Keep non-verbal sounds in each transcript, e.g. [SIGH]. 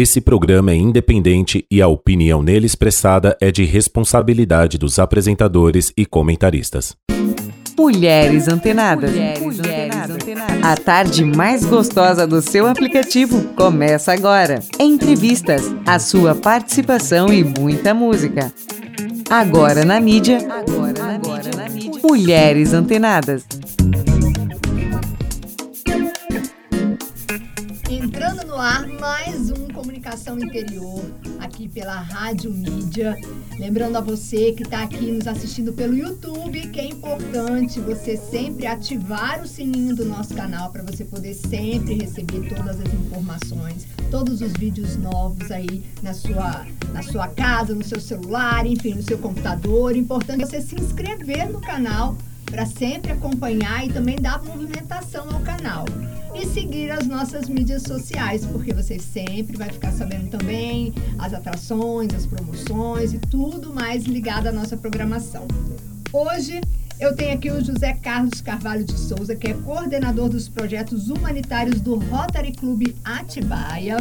Esse programa é independente e a opinião nele expressada é de responsabilidade dos apresentadores e comentaristas. Mulheres Antenadas. Mulheres, Antenadas. A tarde mais gostosa do seu aplicativo começa agora. Entrevistas, a sua participação e muita música. Agora na mídia. Agora agora mídia. na mídia. Mulheres Antenadas. Entrando no ar mais um Comunicação Interior, aqui pela Rádio Mídia. Lembrando a você que está aqui nos assistindo pelo YouTube, que é importante você sempre ativar o sininho do nosso canal para você poder sempre receber todas as informações, todos os vídeos novos aí na sua, na sua casa, no seu celular, enfim, no seu computador. Importante você se inscrever no canal para sempre acompanhar e também dar movimentação ao canal. E seguir as nossas mídias sociais, porque você sempre vai ficar sabendo também as atrações, as promoções e tudo mais ligado à nossa programação. Hoje eu tenho aqui o José Carlos Carvalho de Souza, que é coordenador dos projetos humanitários do Rotary Clube Atibaia.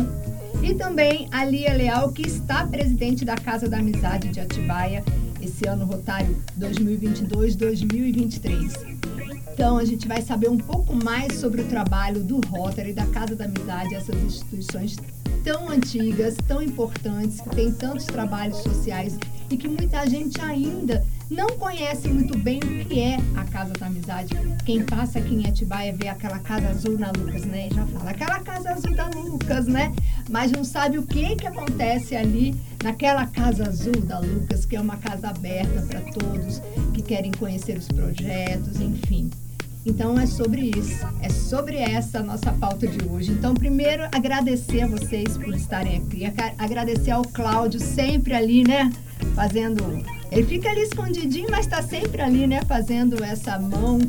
E também a Lia Leal, que está presidente da Casa da Amizade de Atibaia esse ano rotário 2022-2023. Então, a gente vai saber um pouco mais sobre o trabalho do Rotary, da Casa da Amizade, essas instituições tão antigas, tão importantes, que têm tantos trabalhos sociais e que muita gente ainda não conhece muito bem o que é a Casa da Amizade. Quem passa aqui em Atibaia vê aquela casa azul na Lucas, né? E já fala, aquela casa azul da Lucas, né? Mas não sabe o que, que acontece ali naquela casa azul da Lucas, que é uma casa aberta para todos que querem conhecer os projetos, enfim. Então é sobre isso, é sobre essa nossa pauta de hoje. Então, primeiro, agradecer a vocês por estarem aqui, agradecer ao Cláudio, sempre ali, né? Fazendo. Ele fica ali escondidinho, mas está sempre ali, né? Fazendo essa mão,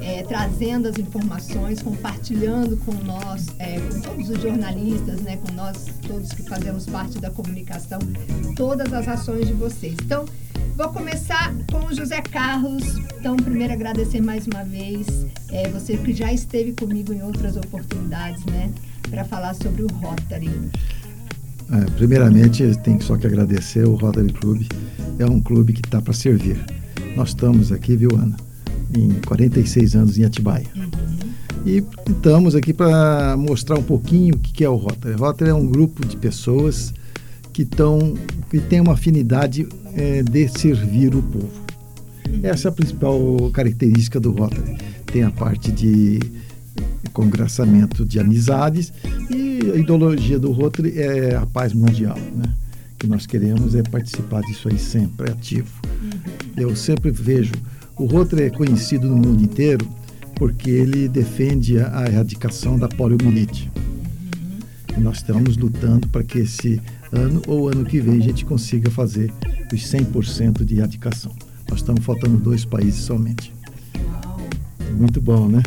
é, trazendo as informações, compartilhando com nós, é, com todos os jornalistas, né? Com nós, todos que fazemos parte da comunicação, todas as ações de vocês. Então, Vou começar com o José Carlos. Então, primeiro agradecer mais uma vez é, você que já esteve comigo em outras oportunidades, né, para falar sobre o Rotary. É, primeiramente, tenho só que agradecer o Rotary Club. É um clube que está para servir. Nós estamos aqui, viu, Ana, em 46 anos em Atibaia. Uhum. E estamos aqui para mostrar um pouquinho o que é o Rotary. O Rotary é um grupo de pessoas que, tão, que tem uma afinidade é, de servir o povo. Essa é a principal característica do Rotary. Tem a parte de congraçamento de amizades e a ideologia do Rotary é a paz mundial, né? que nós queremos é participar disso aí sempre, é ativo. Eu sempre vejo, o Rotary é conhecido no mundo inteiro porque ele defende a erradicação da poliomielite. E nós estamos lutando para que esse ano ou ano que vem a gente consiga fazer os 100% de erradicação. Nós estamos faltando dois países somente. Muito bom, né?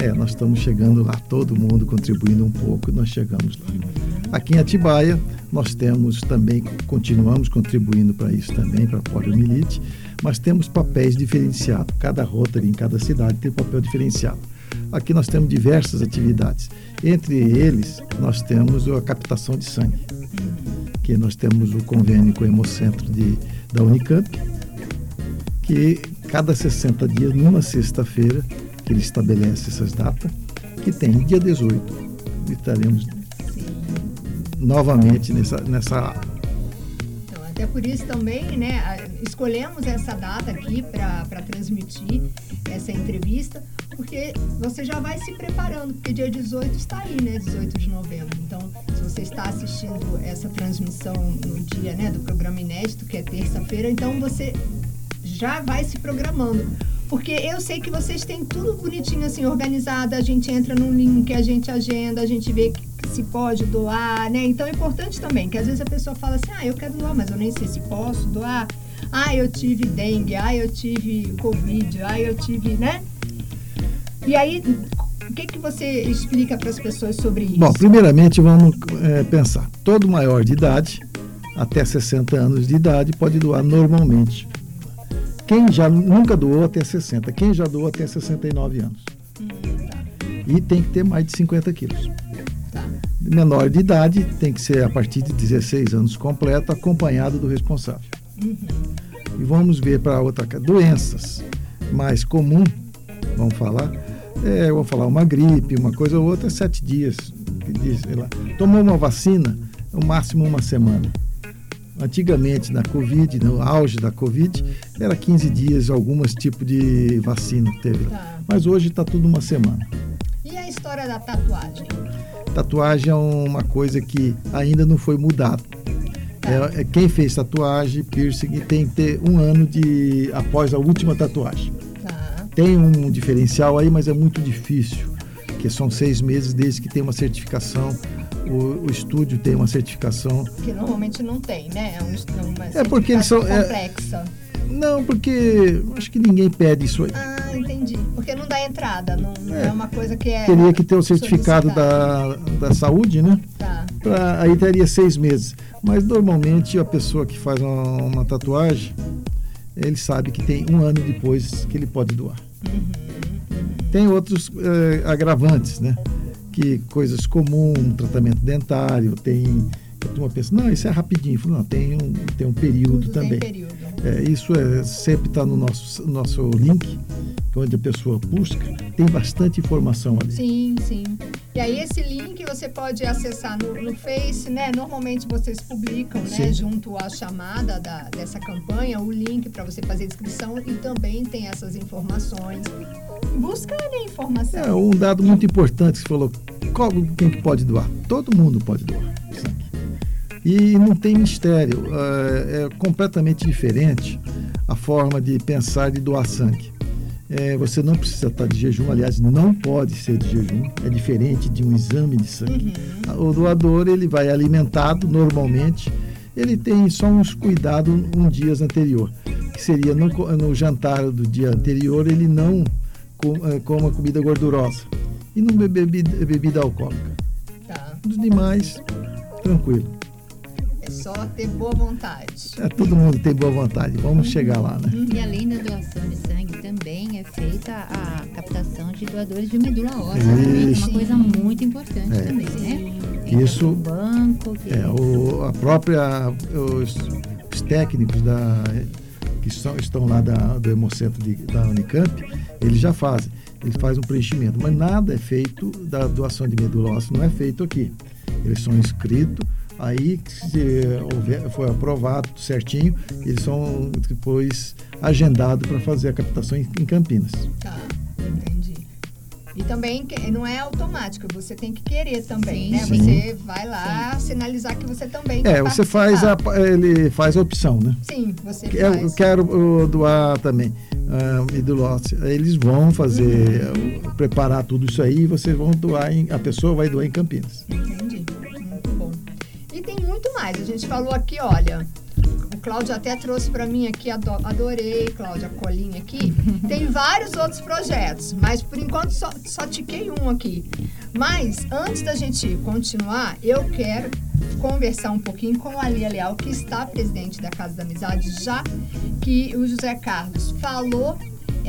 É, nós estamos chegando lá, todo mundo contribuindo um pouco, nós chegamos lá. Aqui em Atibaia, nós temos também, continuamos contribuindo para isso também, para a poliomielite, mas temos papéis diferenciados. Cada rotary em cada cidade tem um papel diferenciado. Aqui nós temos diversas atividades. Entre eles, nós temos a captação de sangue que nós temos o convênio com o Hemocentro de, da Unicamp, que cada 60 dias, numa sexta-feira, que ele estabelece essas datas, que tem dia 18, estaremos novamente nessa, nessa então, até por isso também, né, escolhemos essa data aqui para transmitir essa entrevista, porque você já vai se preparando, porque dia 18 está aí, né? 18 de novembro. Então, se você está assistindo essa transmissão no dia né, do programa inédito, que é terça-feira, então você já vai se programando. Porque eu sei que vocês têm tudo bonitinho assim, organizado, a gente entra no link, a gente agenda, a gente vê se pode doar, né? Então é importante também, que às vezes a pessoa fala assim, ah, eu quero doar, mas eu nem sei se posso doar. Ah, eu tive dengue, ah, eu tive covid, ah, eu tive, né? E aí, o que, que você explica para as pessoas sobre isso? Bom, primeiramente vamos é, pensar. Todo maior de idade, até 60 anos de idade, pode doar normalmente. Quem já nunca doou até 60, quem já doou até 69 anos. E tem que ter mais de 50 quilos. Tá. menor de idade tem que ser a partir de 16 anos completo, acompanhado do responsável. Uhum. E vamos ver para outra doenças mais comum, vamos falar, é, vamos falar uma gripe, uma coisa ou outra, sete dias. Diz, lá. Tomou uma vacina, no máximo uma semana. Antigamente, na Covid, no auge da Covid, era 15 dias, alguns tipos de vacina teve. Tá. Mas hoje está tudo uma semana. E a história da tatuagem? Tatuagem é uma coisa que ainda não foi mudado. Tá. É, é, quem fez tatuagem, piercing, tem que ter um ano de após a última tatuagem. Tá. Tem um diferencial aí, mas é muito difícil, porque são seis meses desde que tem uma certificação o, o, estúdio tem uma certificação. Que normalmente não tem, né? É, um, uma é porque eles são. É, complexa. Não, porque acho que ninguém pede isso aí. Ah, entendi. Porque não dá entrada, não, não é. é. uma coisa que é. Teria que ter o certificado da, da saúde, né? Tá. Pra, aí teria seis meses. Mas normalmente a pessoa que faz uma, uma tatuagem, ele sabe que tem um ano depois que ele pode doar. Uhum. Tem outros eh, agravantes, né? que coisas comuns, tratamento dentário, tem. A turma pensa, não, isso é rapidinho. Falo, não, tem um, tem um período Tudo também. Tem período. É, isso é, sempre está no nosso, nosso link, onde a pessoa busca, tem bastante informação ali. Sim, sim. E aí esse link você pode acessar no, no Face, né? Normalmente vocês publicam, né? Junto à chamada da, dessa campanha, o link para você fazer inscrição e também tem essas informações buscar a informação. É um dado muito importante que você falou. Qual, quem que pode doar? Todo mundo pode doar sangue. E não tem mistério. É, é completamente diferente a forma de pensar de doar sangue. É, você não precisa estar de jejum, aliás, não pode ser de jejum, é diferente de um exame de sangue. Uhum. O doador ele vai alimentado normalmente, ele tem só uns cuidados um dias anterior, que seria no, no jantar do dia anterior ele não eh, coma comida gordurosa e não beber bebida, bebida alcoólica. Tá. Os demais, tranquilo. Só ter boa vontade. É, todo mundo tem boa vontade. Vamos uhum. chegar lá, né? E além da doação de sangue, também é feita a captação de doadores de medula óssea. Também, é uma coisa muito importante é. também, né? Isso. Um banco. Que... É, o, a própria. Os, os técnicos da que são, estão lá da, do Hemocentro de, da Unicamp, eles já fazem. Eles fazem um preenchimento, mas nada é feito da doação de medula óssea, não é feito aqui. Eles são inscritos, aí se houver, foi aprovado certinho, eles são depois agendados para fazer a captação em, em Campinas. Tá, entendi. E também não é automático, você tem que querer também, sim, né? Sim. Você vai lá sim. sinalizar que você também É, você faz a, ele faz a opção, né? Sim, você eu, faz. Eu quero doar também uh, medulose. Eles vão fazer, uhum. preparar tudo isso aí e vocês vão doar, em, a pessoa vai doar em Campinas. Entendi, muito mais, a gente falou aqui, olha, Cláudia até trouxe para mim aqui, adorei, Cláudia, a colinha aqui. [LAUGHS] Tem vários outros projetos, mas por enquanto só, só tiquei um aqui. Mas antes da gente continuar, eu quero conversar um pouquinho com a Lia Leal, que está presidente da Casa da Amizade, já que o José Carlos falou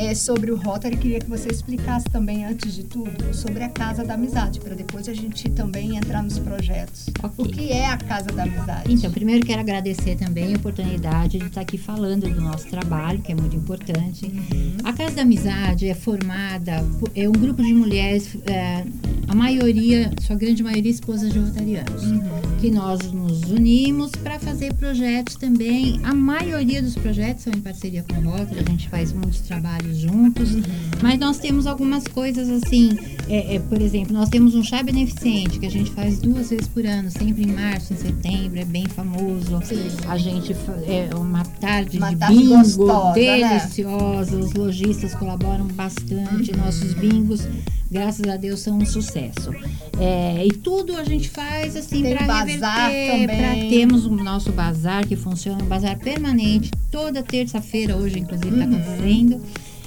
é, sobre o Rotary, queria que você explicasse também, antes de tudo, sobre a Casa da Amizade, para depois a gente também entrar nos projetos. Okay. O que é a Casa da Amizade? Então, primeiro quero agradecer também a oportunidade de estar aqui falando do nosso trabalho, que é muito importante. Uhum. A Casa da Amizade é formada, é um grupo de mulheres, é, a maioria, sua grande maioria, esposas de rotarianos, uhum. que nós nos unimos para fazer projetos também. A maioria dos projetos são em parceria com o Rotary, a gente faz muitos trabalhos juntos, uhum. mas nós temos algumas coisas assim, é, é, por exemplo, nós temos um chá beneficente que a gente faz duas vezes por ano, sempre em março, em setembro, é bem famoso. Sim. A gente é uma tarde uma de tarde bingo gostosa, né? deliciosa, né? os lojistas colaboram bastante, uhum. nossos bingos graças a Deus são um sucesso. É, e tudo a gente faz assim para reverter, para termos o nosso bazar que funciona, um bazar permanente, toda terça-feira hoje inclusive está uhum. acontecendo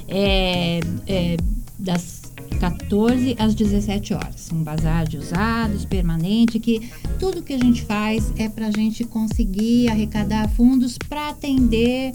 é, é, das 14 às 17 horas. Um bazar de usados, permanente, que tudo que a gente faz é para a gente conseguir arrecadar fundos para atender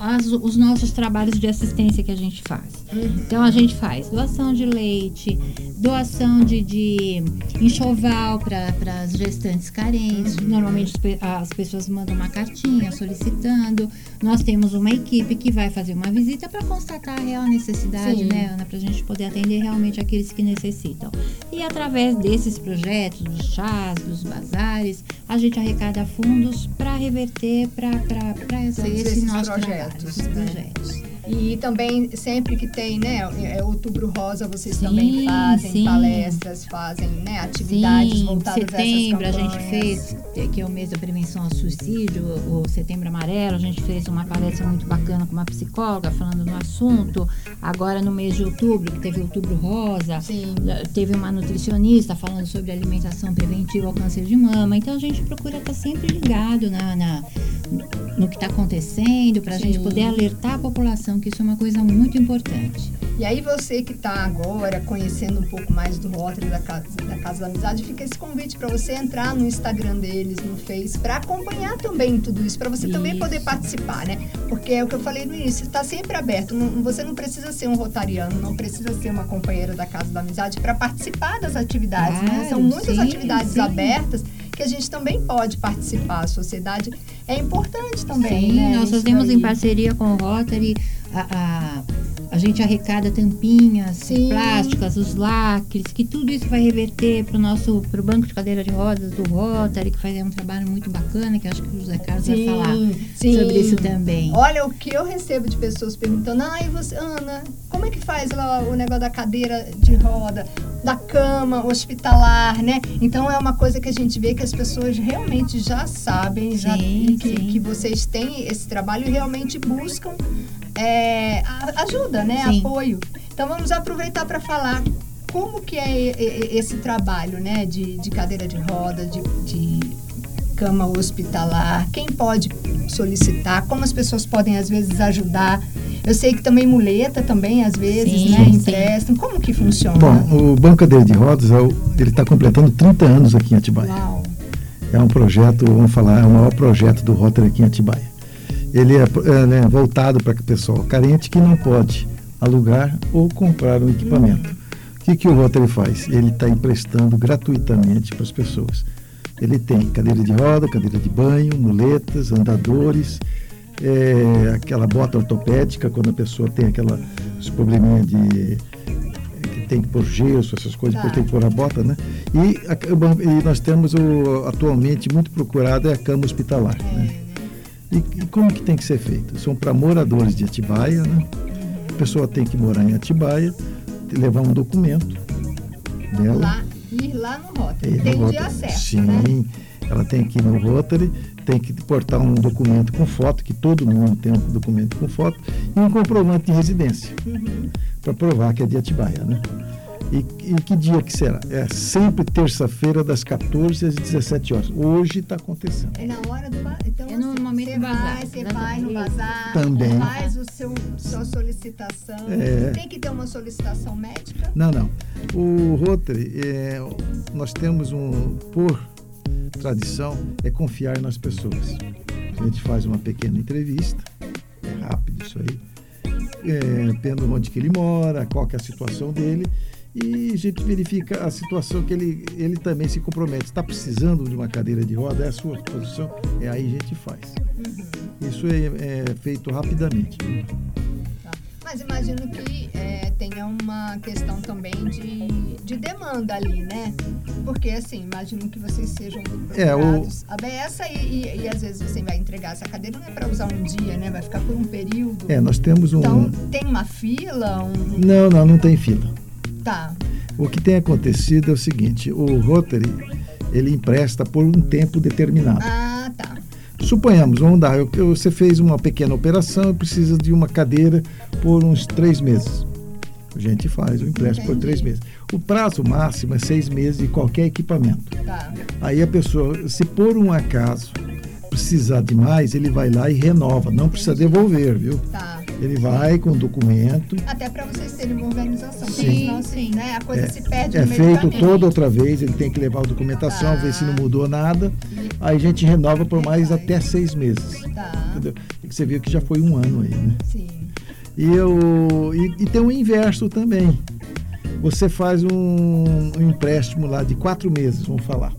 as, os nossos trabalhos de assistência que a gente faz. Uhum. Então a gente faz doação de leite, doação de, de enxoval para as gestantes carentes. Uhum. Normalmente as pessoas mandam uma cartinha solicitando. Nós temos uma equipe que vai fazer uma visita para constatar a real necessidade, Sim. né, Ana, para a gente poder atender realmente aqueles que necessitam. E através desses projetos, dos chás, dos bazares, a gente arrecada fundos para reverter para esse, esse projetos, né? projetos. E também, sempre que tem, né, é, é Outubro Rosa, vocês sim, também fazem sim. palestras, fazem né, atividades sim, voltadas setembro, a essas campanhas. a gente fez, que é o mês da prevenção ao suicídio, o Setembro Amarelo, a gente fez uma palestra muito bacana com uma psicóloga falando no assunto. Agora, no mês de outubro, que teve Outubro Rosa, teve uma nutricionista falando sobre alimentação preventiva ao câncer de mama. Então, a gente procura estar sempre ligado na, na no que está acontecendo, para a gente poder alertar a população que isso é uma coisa muito importante. E aí você que está agora conhecendo um pouco mais do Rotary da Casa da, Casa da Amizade, fica esse convite para você entrar no Instagram deles, no Face, para acompanhar também tudo isso, para você isso. também poder participar, né? Porque é o que eu falei no início, está sempre aberto. Não, você não precisa ser um rotariano, não precisa ser uma companheira da Casa da Amizade para participar das atividades, claro, né? São muitas sim, atividades sim. abertas que a gente também pode participar. A sociedade é importante também. Sim, né? nós fazemos em parceria com o Rotary a, a a gente arrecada tampinhas Sim. plásticas, os lacres, que tudo isso vai reverter para o nosso pro banco de cadeira de rodas do Rotary, que faz um trabalho muito bacana, que acho que o José Carlos sim, vai falar sim. sobre isso também. Olha, o que eu recebo de pessoas perguntando, ai, você, Ana, como é que faz lá o negócio da cadeira de roda, da cama hospitalar, né? Então é uma coisa que a gente vê que as pessoas realmente já sabem, já que, que vocês têm esse trabalho e realmente buscam é, ajuda, né? Sim. Apoio. Então vamos aproveitar para falar como que é esse trabalho, né? De, de cadeira de roda, de, de cama hospitalar, quem pode solicitar, como as pessoas podem às vezes ajudar. Eu sei que também muleta também às vezes, sim, né, emprestam. Como que funciona? Bom, o Banco Cadeira de Rodas, é ele está completando 30 anos aqui em Atibaia. Uau. É um projeto, vamos falar, é o maior projeto do Rotary aqui em Atibaia ele é, é né, voltado para o pessoal carente que não pode alugar ou comprar um equipamento. O que, que o Rotary faz? Ele está emprestando gratuitamente para as pessoas. Ele tem cadeira de roda, cadeira de banho, muletas, andadores, é, aquela bota ortopédica, quando a pessoa tem aquela, probleminha de que tem que pôr gesso, essas coisas, tá. tem que pôr a bota, né? E, a, e nós temos o, atualmente muito procurado é a cama hospitalar, né? E, e como que tem que ser feito? São para moradores de Atibaia, né? A pessoa tem que morar em Atibaia, levar um documento dela. Lá, ir lá no Rotary. Tem um dia certo, Sim, né? ela tem que ir no Rotary, tem que portar um documento com foto, que todo mundo tem um documento com foto, e um comprovante de residência, uhum. para provar que é de Atibaia, né? E, e, que dia que será? É sempre terça-feira, das 14 às 17 horas. Hoje está acontecendo. É na hora do então, É no momento do bazar. Vai, você vai no bazar, Também. faz o seu, sua solicitação. É. Tem que ter uma solicitação médica? Não, não. O Rotary, é, nós temos um, por tradição, é confiar nas pessoas. A gente faz uma pequena entrevista, é rápido isso aí, é, vendo onde que ele mora, qual que é a situação dele e a gente verifica a situação que ele, ele também se compromete. Está precisando de uma cadeira de roda, é a sua posição, é aí a gente faz. Uhum. Isso é, é, feito rapidamente. Tá. Mas imagino que é, tenha uma questão também de, de demanda ali, né? Porque assim, imagino que vocês sejam é, o... a beça e, e, e, às vezes você vai entregar essa cadeira, não é para usar um dia, né? Vai ficar por um período. É, nós temos um. Então, tem uma fila? Um... Não, não, não tem fila. Tá. O que tem acontecido é o seguinte, o Rotary, ele empresta por um tempo determinado. Ah, tá. Suponhamos, vamos dar, eu, você fez uma pequena operação e precisa de uma cadeira por uns três meses. A gente faz o empréstimo por três meses. O prazo máximo é seis meses de qualquer equipamento. Tá. Aí a pessoa, se por um acaso precisar de mais, ele vai lá e renova. Não precisa devolver, viu? Tá. Ele vai com o documento. Até para vocês terem uma organização. Sim. Senão, assim, né, a coisa é, se perde É feito toda outra vez, ele tem que levar a documentação, tá. ver se não mudou nada. Aí a gente renova por mais até seis meses. Tá. Entendeu? Você viu que já foi um ano aí, né? Sim. E, eu, e, e tem o inverso também. Você faz um, um empréstimo lá de quatro meses, vamos falar.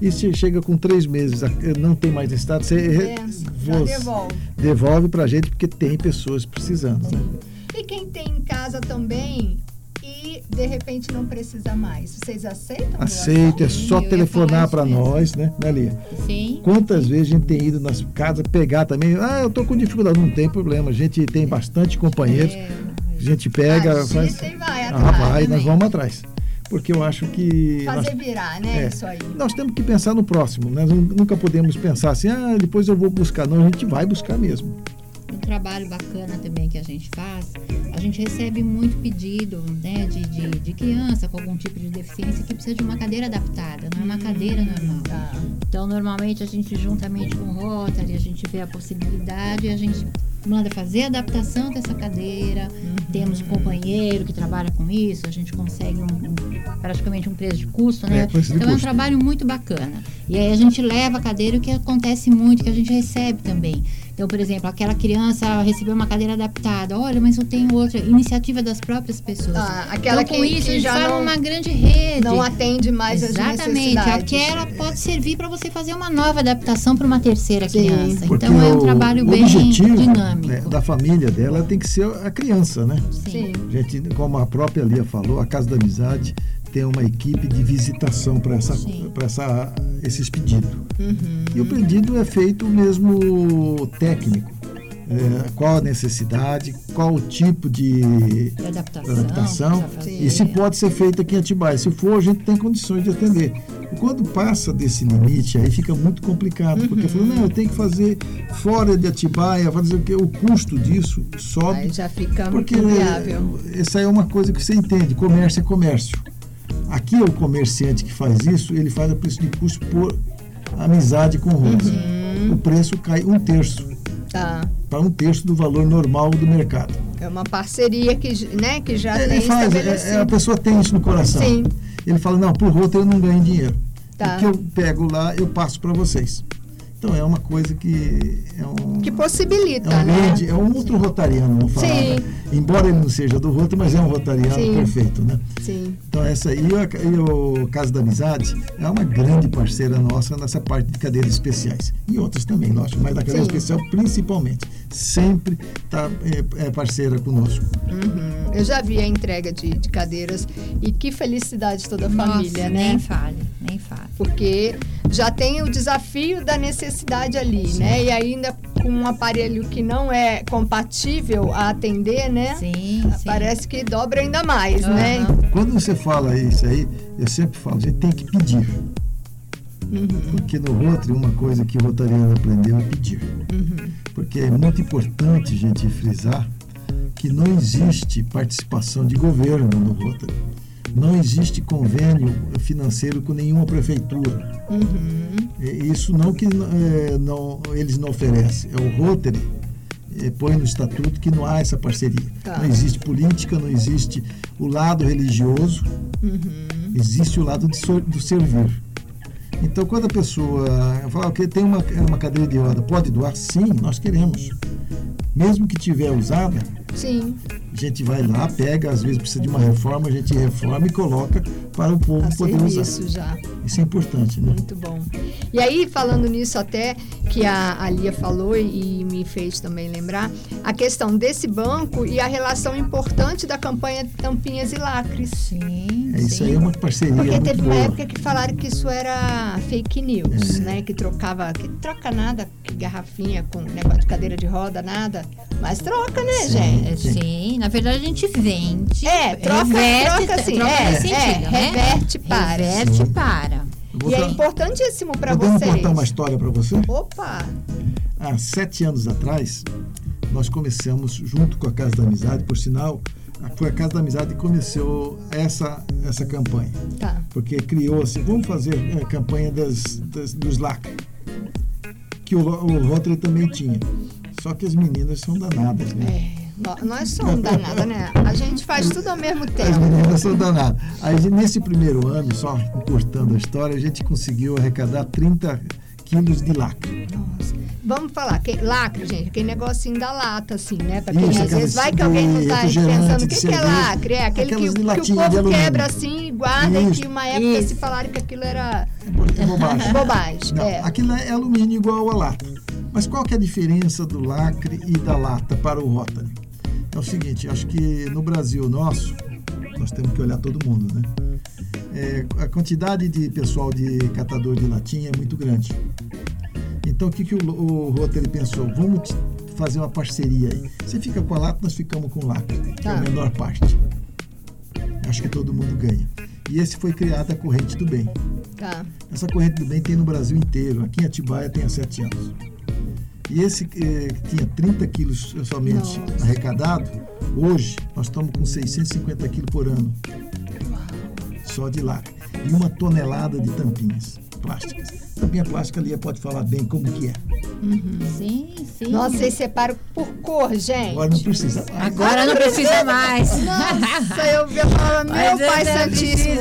E se chega com três meses, não tem mais necessidade, você, É, você devolve. devolve para a gente porque tem pessoas precisando. Né? E quem tem em casa também e de repente não precisa mais, vocês aceitam? Aceita, é só ia telefonar para nós, né, né, Lia? Sim. Quantas vezes a gente tem ido nas casas pegar também? Ah, eu tô com dificuldade. Não tem problema, a gente tem bastante companheiros. É, A gente pega, Agita faz. e vai Ah, atrás vai, nós também. vamos atrás. Porque eu acho que. nós- Fazer virar, né? É. Isso aí. Nós temos que pensar no próximo. Nós nu- nunca podemos pensar assim, ah, depois eu vou buscar. Não, a gente vai buscar mesmo. Trabalho bacana também que a gente faz, a gente recebe muito pedido né, de, de, de criança com algum tipo de deficiência que precisa de uma cadeira adaptada, não é uma cadeira normal. Tá. Então, normalmente, a gente, juntamente com o Rotary, a gente vê a possibilidade e a gente manda fazer a adaptação dessa cadeira. Temos um companheiro que trabalha com isso, a gente consegue um, um- praticamente um preço de custo, né? É, então, é um custo. trabalho muito bacana. E aí a gente leva a cadeira, o que acontece muito, que a gente recebe também. Então, por exemplo, aquela criança recebeu uma cadeira adaptada. Olha, mas eu tenho outra. Iniciativa das próprias pessoas. Ah, aquela então, com que- isso, que já não- uma grande rede. Não atende mais as Exatamente. necessidades. Aquela pode servir para você fazer uma nova adaptação para uma terceira Sim. criança. Porque Então, é um trabalho o bem objetivo, dinâmico. né, da família dela tem que ser a criança, né? Sim. Gente, como a própria Lia falou, a Casa da Amizade tem uma equipe de visitação para essa, pra essa, esses pedidos. Uhum. E o pedido é feito mesmo técnico. É, qual a necessidade, qual o tipo de De adaptação. adaptação e se pode ser feito aqui em Atibaia. Se for, a gente tem condições de atender. E quando passa desse limite, aí fica muito complicado, porque falou, não, eu tenho que fazer fora de Atibaia, fazer o quê? O custo disso sobe. Aí já fica Porque essa é uma coisa que você entende, comércio é comércio. Aqui é o comerciante que faz isso, ele faz a preço de custo por amizade com o Rose. Uhum. O preço cai um terço, Tá. para um terço do valor normal do mercado. É uma parceria que, né, que já Ele tem faz, é- é, a pessoa tem isso no coração. Sim. Ele fala, não, por roteiro eu não ganho dinheiro. Tá. O que eu pego lá, eu passo para vocês. Então é uma coisa que é um, Que possibilita, é um, né? grande- é um outro rotariano, vamos falar. Sim. né? Embora ele não seja do Rotary, mas é um rotariano Sim. perfeito, né? Sim. Então essa aí, e e o Casa da Amizade é uma grande parceira nossa nessa parte de cadeiras especiais. E outras também, lógico, mas da cadeira Sim. especial principalmente. Sempre está é, é parceira conosco. Uhum. Eu já vi a entrega de, de cadeiras e que felicidade toda a Nossa, família, né? Nem fale, nem fale. Porque já tem o desafio da necessidade ali, né? E ainda com um aparelho que não é compatível a atender, né? Sim, sim. Parece que dobra ainda mais, né? Aham. Quando você fala isso aí, eu sempre falo, a gente tem que pedir. Uhum. Porque no Rotary, uma coisa que o rotariano aprendeu é pedir. Uhum. Porque é muito importante a gente frisar que não existe participação de governo no Rotary. Não existe convênio financeiro com nenhuma prefeitura. Uhum. Isso não que é, não, eles não oferecem. É o Rotary é, põe no estatuto que não há essa parceria. Tá. Não existe política, não existe o lado religioso, Uhum. existe o lado de so- do servir. Então, quando a pessoa fala que tem uma, uma cadeira de roda, pode doar? Sim, nós queremos. Mesmo que tiver usada, Sim, a gente vai lá, pega, às vezes precisa de uma reforma, a gente reforma e coloca para o povo a poder usar. serviço já. Isso é importante, né? Muito bom. E aí, falando nisso até, que a, a Lia falou e, e me fez também lembrar, a questão desse banco e a relação importante da campanha Tampinhas e Lacres. Sim, É, isso sim. aí é uma parceria Porque muito teve uma boa. época que falaram que isso era fake news, É. né? Que trocava, que troca nada, que garrafinha com negócio de cadeira de roda, nada. Mas troca, né, Sim. gente? É, sim, na verdade a gente vende. É, troca- reverte, troca assim, troca é, nesse é, sentido, né? reverte para. Reverte Sim. para. Vou E é dar- importantíssimo para vocês. contar uma história para você? Opa! Há sete anos atrás, nós começamos, junto com a Casa da Amizade, por sinal, foi a Casa da Amizade que começou essa, essa campanha. Tá. Porque criou-se, vamos fazer a campanha das, das- dos LAC, que o, o Rotary também tinha. Só que as meninas são danadas, né? É, nós somos danadas, né? A gente faz tudo ao mesmo [LAUGHS] As tempo. meninas são danadas. Aí, nesse primeiro ano, só encurtando a história, a gente conseguiu arrecadar 30 quilos de lacre. Nossa. vamos falar, que, lacre, gente, aquele negocinho da lata, assim, né? Pra quem Isso, às vezes vai que alguém não tá pensando, o que, que é lacre? É aquele que, que o povo quebra assim e guarda, e Isso. que uma época Isso. se falaram que aquilo era É bobagem. [LAUGHS] bobagem. Não, é. aquilo é alumínio igual a lata. Mas qual que é a diferença do lacre e da lata para o Rotary? É o seguinte, acho que no Brasil nosso, nós temos que olhar todo mundo, né? É, a quantidade de pessoal de catador de latinha é muito grande. Então o que, que o, o Rotary pensou? Vamos fazer uma parceria aí. Você fica com a lata, nós ficamos com o lacre, que é Tá. a menor parte. Acho que todo mundo ganha. E esse foi criado a corrente do bem. Tá. Essa corrente do bem tem no Brasil inteiro. Aqui em Atibaia tem há sete anos. E esse eh, que tinha 30 quilos somente Nossa. arrecadado, hoje nós estamos com 650 quilos por ano. Só de lacre. E uma tonelada de tampinhas plásticas. Tampinha plástica ali pode falar bem como que é. Sim, sim. Nossa, vocês separam por cor, gente. Agora não precisa mais. Agora não precisa mais. Nossa, eu vi falando, meu Mas pai santíssimo.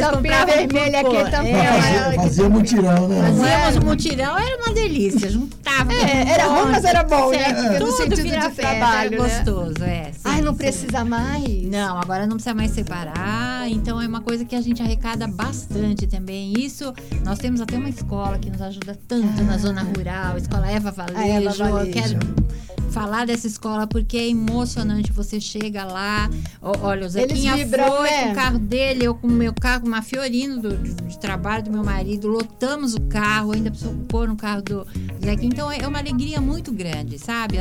Tampinha vermelha aqui, tampinha É. amarela Fazia, mutirão, né? Fazíamos É. mutirão, era uma delícia, juntava. É, era ruim, mas era bom, né? Porque no Tudo sentido vira de festa, trabalho, era né? gostoso, é. sim, Ai, não sim. precisa mais. Não, agora não precisa mais separar, então é uma coisa que a gente arrecada bastante também. Isso, nós temos até uma escola que nos ajuda tanto na zona rural, a escola Eva Valejo. Eva Eu Valejo. quero falar dessa escola porque é emocionante. Você chega lá, olha, o Zequinha vibram, foi né? com o carro dele, eu com o meu carro, uma Fiorino do, de, de trabalho do meu marido, lotamos o carro, ainda precisou pôr no carro do Zequinha. Então é uma alegria muito grande, sabe?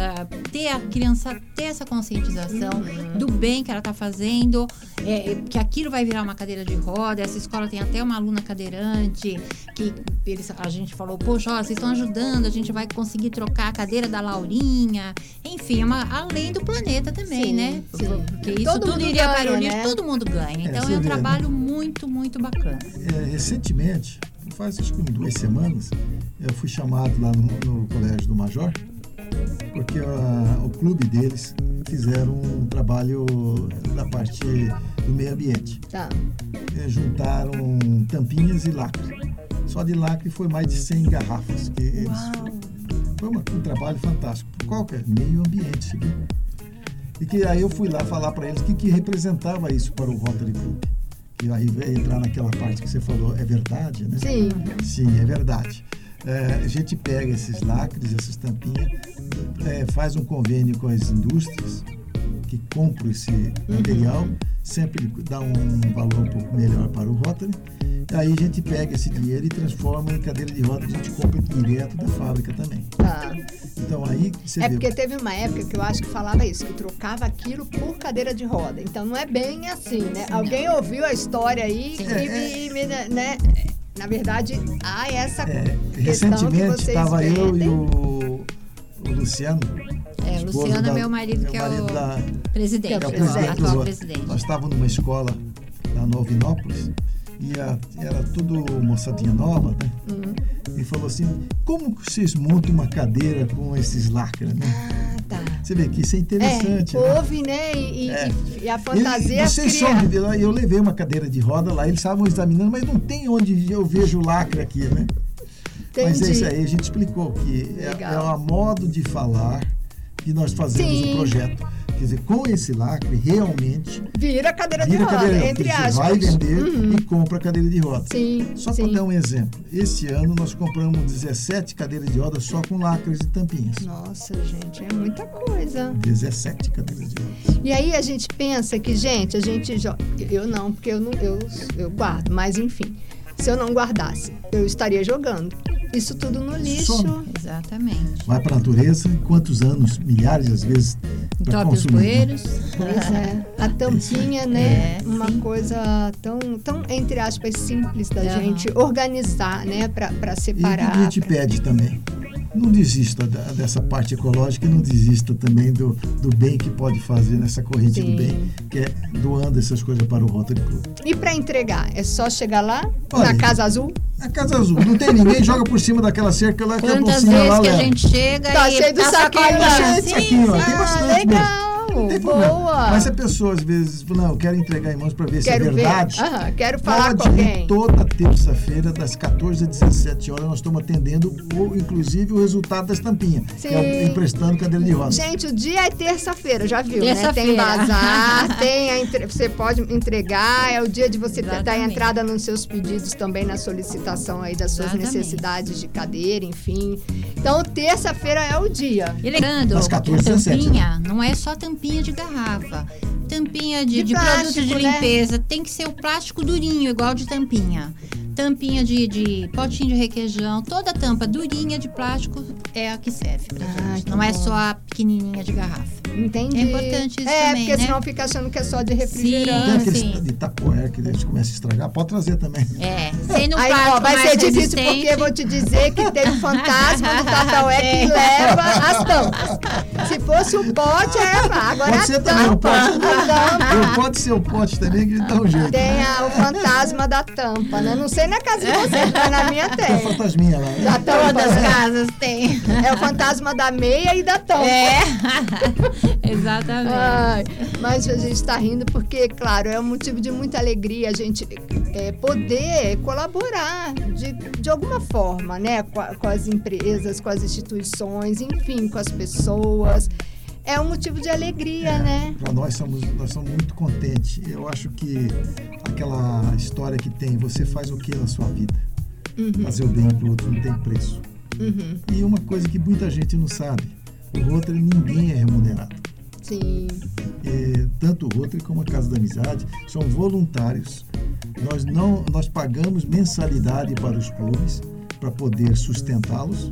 Ter a criança ter essa conscientização Uhum. do bem que ela está fazendo, é, é, que aquilo vai virar uma cadeira de roda. Essa escola tem até uma aluna cadeirante que eles, a gente falou, poxa, ó, vocês estão ajudando, a gente vai conseguir trocar a cadeira da Laurinha. Enfim, é uma, além do planeta também, Sim, né? sim. Porque isso Todo tudo mundo iria para o ganha, lixo, né? todo mundo ganha. Então você é um vê, né? trabalho muito, muito bacana. É, recentemente, faz acho que duas semanas, eu fui chamado lá no, no Colégio do Major, porque a- o clube deles fizeram um trabalho da parte do meio ambiente. Tá. É, juntaram tampinhas e lacre. Só de lacre foi mais de 100 garrafas. Que eles, foi uma- um trabalho fantástico. Qual que é? Meio ambiente? E que aí eu fui lá falar para eles o que, que representava isso para o Rotary Club. Que aí vai entrar naquela parte que você falou, é verdade, né? Sim. Sim, é verdade. É, a gente pega esses lacres, essas tampinhas, é, faz um convênio com as indústrias que compram esse material, sempre dá um valor um pouco melhor para o Rotary. Aí a gente pega esse dinheiro e transforma em cadeira de roda, a gente compra direto da fábrica também. Tá. Então aí você É vê. porque teve uma época que eu acho que falava isso, que trocava aquilo por cadeira de roda. Então não é bem assim, né? Alguém ouviu a história aí Sim. e, me- e me- né? Na verdade, há essa É, questão que recentemente estava eu e o, o Luciano. É, Luciano é da- meu marido, que é o da- presidente, Que é o presidente. atual presidente. Nós estávamos numa escola na Nova Inópolis e a- era tudo moçadinha nova, né? Uhum. E falou assim: como que vocês montam uma cadeira com esses lacres, né? Ah, tá. Você vê que isso é interessante. é, né? houve, né? E, e- É. e- e a Ele- fantasia vocês cria- são de lá, eu levei uma cadeira de roda lá, eles estavam examinando, mas não tem onde eu vejo lacre aqui, né? Mas é Entendi. isso aí, a gente explicou que é, é um modo de falar que nós fazemos Sim. um projeto. Quer dizer, com esse lacre, realmente, Vira cadeira vira de roda, cadeira entre aspas. vai vender Uhum. e compra cadeira de roda. Sim, Só para dar um exemplo, esse ano nós compramos 17 cadeiras de roda só com lacres e tampinhas. Nossa, gente, é muita coisa. 17 cadeiras de roda. E aí a gente pensa que, gente, a gente. Eu não, porque eu não eu, eu guardo, mas enfim. Se eu não guardasse, eu estaria jogando. Isso tudo no lixo. Some. Exatamente. Vai para a natureza, quantos anos, milhares às vezes, para os consumir. né? bueiros. Pois é. A tampinha, né? É, uma sim. coisa tão, tão, entre aspas, simples da gente organizar, né? Pra, pra E o que separar. a gente pra- pede também? Não desista da- dessa parte ecológica e não desista também do, do bem que pode fazer nessa corrente Sim. do bem, que é doando essas coisas para o Rotary Club. E pra entregar? É só chegar lá, Olha na. Casa Azul? A Casa Azul, não tem ninguém, joga por cima daquela cerca lá que a Quantas bolsinha vezes lá que a leva. gente chega Tá e cheio do a saquinho lá. Saquinho, ó, tem Ah, bastante mesmo. Não, boa. Mas a pessoa às vezes fala, não, eu quero entregar em mãos para ver quero se é verdade. Ver. Uhum, quero falar Pode com ir alguém. toda terça-feira, das 14 às 17 horas, nós estamos atendendo, o, inclusive, o resultado da estampinha. Sim. Que é emprestando cadeira de rodas. Gente, o dia é terça-feira, já viu, né? Tem bazar, [LAUGHS] tem a entre- você pode entregar, é o dia de você dar a Exatamente. entrada nos seus pedidos também na solicitação aí das suas Exatamente. necessidades de cadeira, enfim. Então, terça-feira é o dia. E lembrando, Das 14 às 17, tampinha não é só tampinha de garrafa. Tampinha de, De de plástico, produto de né? limpeza. Tem que ser o plástico durinho, igual de tampinha. Tampinha de, de potinho de requeijão. Toda tampa durinha de plástico é a que serve pra Ah, gente. Não é bom. só a pequenininha de garrafa. Entendi. É importante isso É, também, porque né? senão fica achando que é só de refrigerante. aqueles sim. de tapoé que a gente começa a estragar, pode trazer também. É, sendo um Aí, plástico ó, vai mais ser difícil resistente, porque eu vou te dizer que [LAUGHS] tem o fantasma do Tatuaué que leva as tampas. Se fosse o pote, é agora Pode a ser também, o tampa. pote. A tampa. Pode ser o pote também que dá um jeito. Tem a- o fantasma da tampa, né? Não sei na casa de vocês, mas na minha Tem tem. fantasminha lá. né? Da tampa. Todas as casas têm. É o fantasma da meia e da tampa. É, [LAUGHS] exatamente. Ai, mas a gente está rindo porque, claro, é um motivo de muita alegria a gente é, poder colaborar de, de alguma forma, né? Com, a- com as empresas, com as instituições, enfim, com as pessoas. É um motivo de alegria, né? Para nós somos, nós somos muito contentes. Eu acho que aquela história que tem, você faz o que na sua vida? Fazer o bem para o outro não tem preço. Uhum, E uma coisa que muita gente não sabe, o Rotary ninguém é remunerado. sim. É, tanto o Rotary como a Casa da Amizade são voluntários. Nós não, nós pagamos mensalidade para os clubes para poder sustentá-los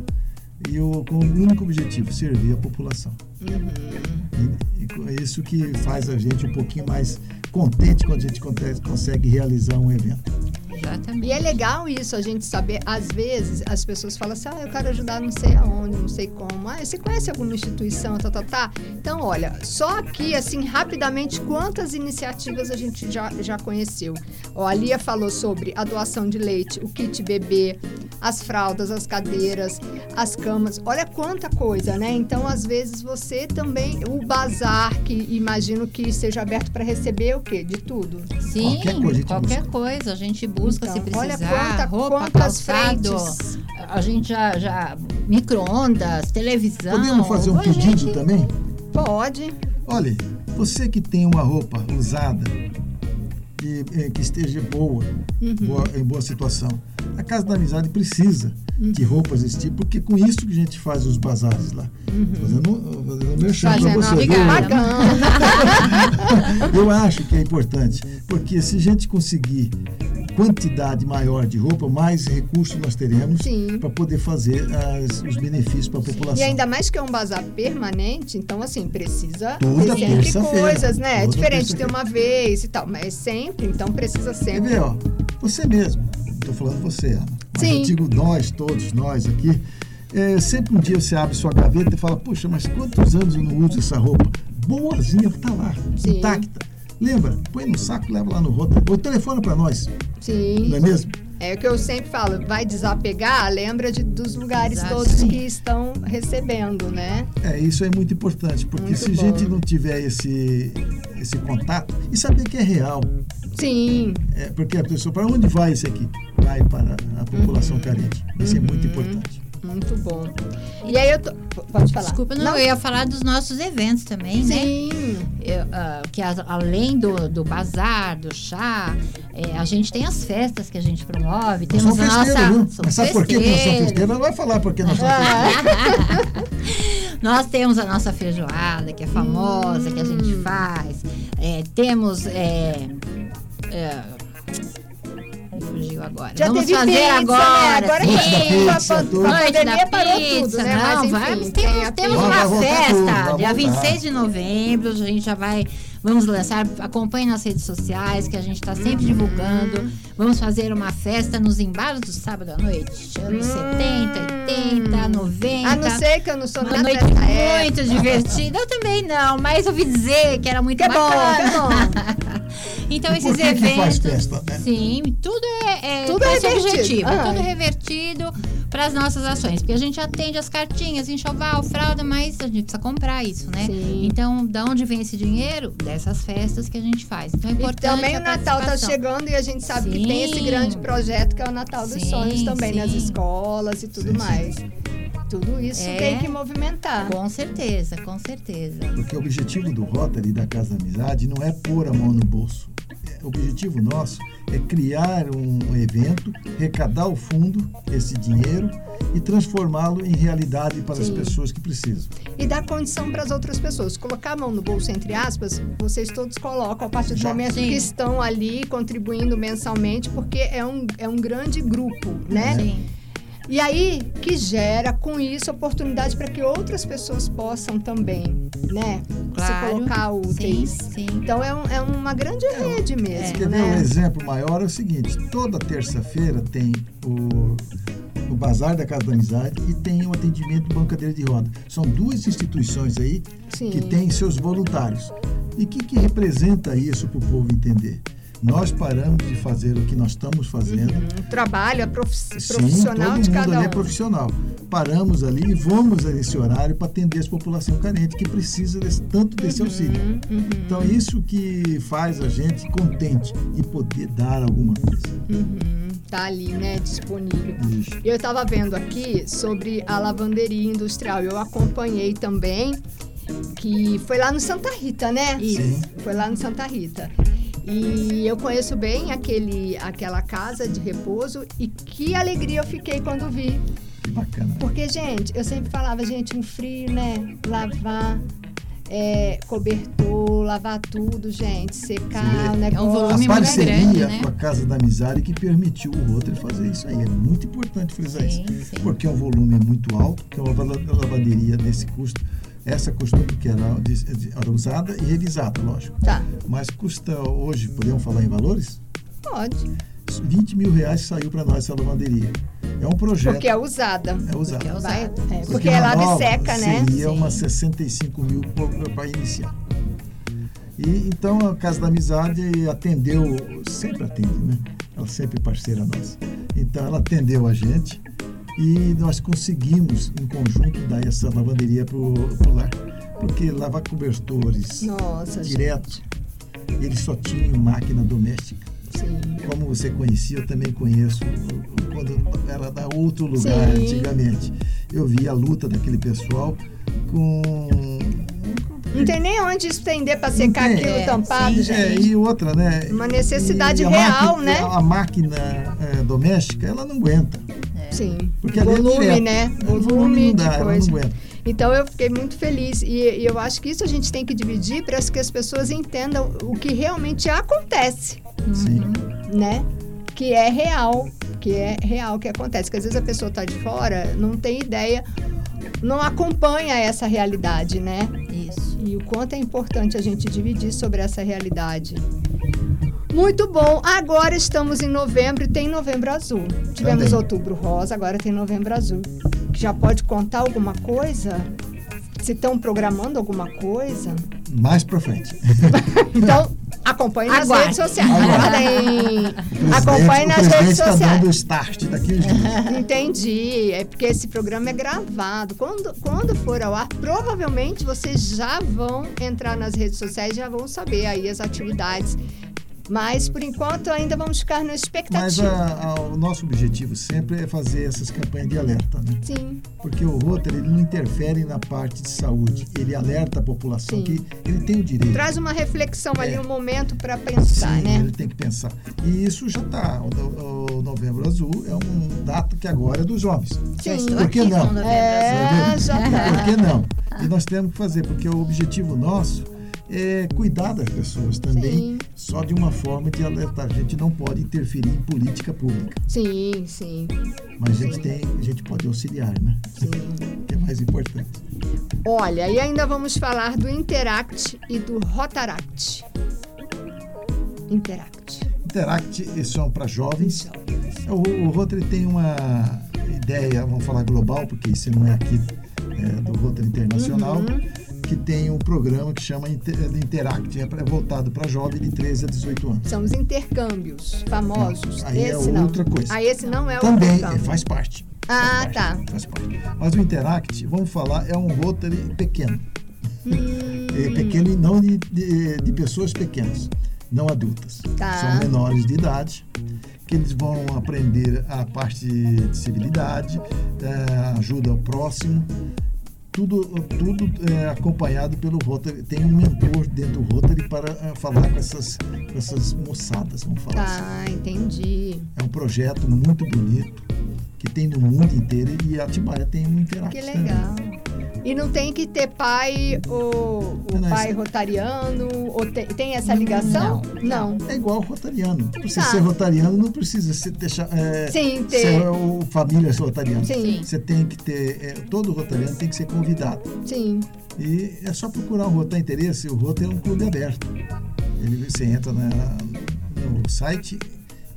e o, com o único objetivo servir a população. E, e é isso que faz a gente um pouquinho mais contente quando a gente consegue realizar um evento. Exatamente. E é legal isso, a gente saber. Às vezes as pessoas falam assim: ah, eu quero ajudar não sei aonde, não sei como. Ah, você conhece alguma instituição, tá, tá, tá? Então, olha, só aqui, assim, rapidamente, quantas iniciativas a gente já, já conheceu. Ó, a Lia falou sobre a doação de leite, o kit bebê, as fraldas, as cadeiras, as camas. Olha quanta coisa, né? Então, às vezes, você também. O bazar, que imagino que seja aberto para receber o quê? De tudo. Sim, Qualquer coisa a gente qualquer busca. coisa. A gente busca se Então, precisar. olha quanta- roupa, quantas calçado. frentes. A gente já, já micro-ondas, televisão. Podemos fazer um a pedido gente- também? Pode. Olha, você que tem uma roupa usada que, eh, que esteja boa, Uhum. boa- em boa situação, a Casa da Amizade precisa Uhum. de roupas desse tipo, porque com isso que a gente faz os bazares lá. Fazendo, fazendo merchan pra Fazendo você? Obrigada. [LAUGHS] Eu acho que é importante, porque se a gente conseguir quantidade maior de roupa, mais recursos nós teremos para poder fazer as- os benefícios para a população. E ainda mais que é um bazar permanente, então assim, precisa Toda ter sempre coisas, né? É Toda diferente de uma vez e tal, mas é sempre, então precisa Quer sempre. ver, ó? Você mesmo, estou falando você, Ana, mas Sim. eu digo nós, todos nós aqui, é, sempre um dia você abre sua gaveta e fala, puxa, mas quantos anos eu não uso essa roupa? Boazinha, está lá, Sim. intacta. Lembra? Põe no saco, leva lá no rota. Ou telefona para nós, Sim. não é mesmo? É o que eu sempre falo, vai desapegar, lembra de, dos lugares Exato. todos que estão recebendo, né? É, isso é muito importante, porque Muito se a gente não tiver esse, esse contato e saber que é real, Sim. é, porque a pessoa, para onde vai isso aqui? Vai para a população Uhum. carente. Isso é muito importante. Muito bom. E aí eu tô. Pode falar. Desculpa, não, eu ia falar dos nossos eventos também, né? Sim. Eu, ah, que a- além do, do bazar, do chá, é, a gente tem as festas que a gente promove. Nós Temos somos a nossa. viu? somos Mas sabe por que nós somos festeiros. Não vai falar porque nós somos festeiros. [LAUGHS] Nós temos a nossa feijoada, que é famosa, que a gente Hum. faz. É, temos. É, é, fugiu agora. Já Vamos teve fazer pizza, agora. né? Agora sim. que Pizza, a tudo. a Noite pandemia da parou pizza, tudo, né? Não, Mas enfim, vamos, tem temos, a temos uma Vai festa. tudo, vai dia voltar. 26 de novembro, a gente já vai. Vamos lançar, acompanhe nas redes sociais, que a gente está sempre divulgando. Vamos fazer uma festa nos embalos do sábado à noite. Anos 70, 80, 90. A não ser que eu não sou Uma noite dessa muito época. divertida. Eu também não, mas ouvi dizer que era muito Que bom, bacana. [LAUGHS] então, E esses por que que eventos. faz festa, né? É, Sim, tudo é, é Tudo é esse revertido. objetivo. Ah. Tudo revertido para as nossas ações. Porque a gente atende as cartinhas, enxoval, fralda, mas a gente precisa comprar isso, né? Sim. Então, da onde vem esse dinheiro? Dessas festas que a gente faz. Então é E importante. também a o Natal tá participação. chegando e a gente sabe que tem esse Sim. grande projeto que é o Natal dos Sim, Sonhos também, nas sim. escolas e tudo Sim, sim. mais. Tudo isso É. tem que movimentar. Com certeza, com certeza. Porque o objetivo do Rotary da Casa da Amizade não é pôr a mão no bolso. É, O objetivo nosso é criar um evento, arrecadar o fundo, esse dinheiro, e transformá-lo em realidade para as Sim. pessoas que precisam. E dar condição para as outras pessoas. Colocar a mão no bolso, entre aspas, vocês todos colocam a partir do Já. momento Sim. que estão ali contribuindo mensalmente, porque é um, é um grande grupo, né? Sim. E aí que gera com isso oportunidade para que outras pessoas possam também, né? Claro. Se colocar Sim, úteis. sim. Então é, um- é uma grande rede mesmo, Quer ver um né? exemplo maior? É o seguinte: toda terça-feira tem o, o Bazar da Casa da Amizade e tem o atendimento do Banco Cadeira de Roda. São duas instituições aí Sim. que têm seus voluntários. E o que, que representa isso para o povo entender? Nós paramos de fazer o que nós estamos fazendo. Um trabalho é profi- Sim, profissional todo de mundo cada ali um. é profissional. Paramos ali e vamos a esse horário para atender essa população carente que precisa desse- tanto desse auxílio. Uhum, Então, isso que faz a gente contente e poder dar alguma coisa. uhum. Tá ali, né? Disponível. Isso. Eu estava vendo aqui sobre a lavanderia industrial. Eu acompanhei também, que foi lá no Santa Rita, né? Isso. Sim. Foi lá no Santa Rita. E eu conheço bem aquele, aquela casa de repouso e que alegria eu fiquei quando vi. Que bacana. Porque, gente, eu sempre falava, gente, um frio, né? Lavar é, cobertor, lavar tudo, gente, secar o É um volume A muito parceria grande, né? com a Casa da Amizade que permitiu o Rotary fazer isso aí. É muito importante frisar Sim, isso. sim. Porque é um volume muito alto, que é uma lavanderia nesse custo. Essa custou era usada e revisada, lógico. Tá, Mas custa hoje, podemos falar em valores? pode. 20 mil reais saiu para nós essa lavanderia. É um projeto. Porque é usada. é usado. Porque é usado. Vai, é, Porque porque na é lava e nova seca, né? Seria Sim. umas 65 mil para iniciar. E então a Casa da Amizade atendeu, sempre atende, né? Ela sempre é parceira nossa. Então ela atendeu a gente e nós conseguimos, em conjunto, dar essa lavanderia para o lar. Porque lavar cobertores Nossa, direto, eles só tinham máquina doméstica. gente. Sim. Como você conhecia, eu também conheço quando era da outro lugar Sim. antigamente. Eu vi a luta daquele pessoal com. Não tem nem onde estender para secar tem. aquilo É, tampado, sim. É, gente. e outra, né? Uma necessidade E a real, máquina- né? A máquina é, doméstica, ela não aguenta. Sim. Porque é Volume, direto. né? É, Volume de dá, ela coisa. Então eu fiquei muito feliz e, e eu acho que isso a gente tem que dividir para que as pessoas entendam o que realmente acontece, Sim. né? Que é real, que é real que acontece. Que às vezes a pessoa está de fora, não tem ideia, não acompanha essa realidade, né? Isso. E o quanto é importante a gente dividir sobre essa realidade. Muito bom. Agora estamos em novembro e tem novembro azul. Tivemos Também. outubro rosa, agora tem novembro azul. Já pode contar alguma coisa? Se estão programando alguma coisa? Mais pra frente. [LAUGHS] Então, acompanhe nas redes sociais. Aguardem. Acompanhe nas redes está sociais. dando o start daqui. [LAUGHS] Entendi. É porque esse programa é gravado. Quando, quando for ao ar, provavelmente vocês já vão entrar nas redes sociais, já vão saber aí as atividades. Mas, por enquanto, ainda vamos ficar na Mas expectativa. a- a- o nosso objetivo sempre é fazer essas campanhas de alerta, né? Sim, Porque o Rotary ele não interfere na parte de saúde, ele alerta a população Sim. que ele tem o direito. traz uma reflexão ali, É. um momento para pensar, Sim, né? ele tem que pensar. E isso já está. O, o Novembro Azul é um dado que agora é dos jovens. Sim. Estou Por que não? É, azul. já tá. Por que não? E nós temos que fazer, porque o objetivo nosso é cuidar das pessoas também, Sim. só de uma forma de alertar. A gente não pode interferir em política pública, Sim, sim, mas a gente, tem, a gente pode auxiliar, né? sim. [LAUGHS] Que é mais importante. Olha, e ainda vamos falar do Interact e do Rotaract. Interact. Interact são para jovens. O, o Rotary tem uma ideia, vamos falar global, porque isso não é aqui é, do Rotary Internacional, Uhum. Que tem um programa que chama Inter- Interact, é voltado para jovem de 13 a 18 anos. São os intercâmbios famosos. Aí é esse não. outra coisa. Ah, esse não é o Também é, faz parte. Ah, faz tá. Faz parte. Mas o Interact, vamos falar, é um Rotary pequeno. Hum. É pequeno e não de, de, de pessoas pequenas, não adultas. Tá. São menores de idade que eles vão aprender a parte de civilidade, eh, ajuda ao próximo, tudo, tudo é, acompanhado pelo Rotary. Tem um mentor dentro do Rotary para eh, falar com essas, com essas moçadas, vamos falar assim. Tá, entendi. É um projeto muito bonito que tem no mundo inteiro e a Atibaia tem um Interact Que também. E não tem que ter pai ou o Não, pai isso- rotariano? Ou tem, tem essa ligação? Não. É igual o rotariano. Você Tá. ser rotariano, não precisa ser, deixar, é, Sim, ter. ser o família rotariano. Sim. Você tem que ter, é, todo rotariano tem que ser convidado. Sim. E é só procurar o Rota Interesse. O Rota é um clube aberto. Ele, você entra na- no site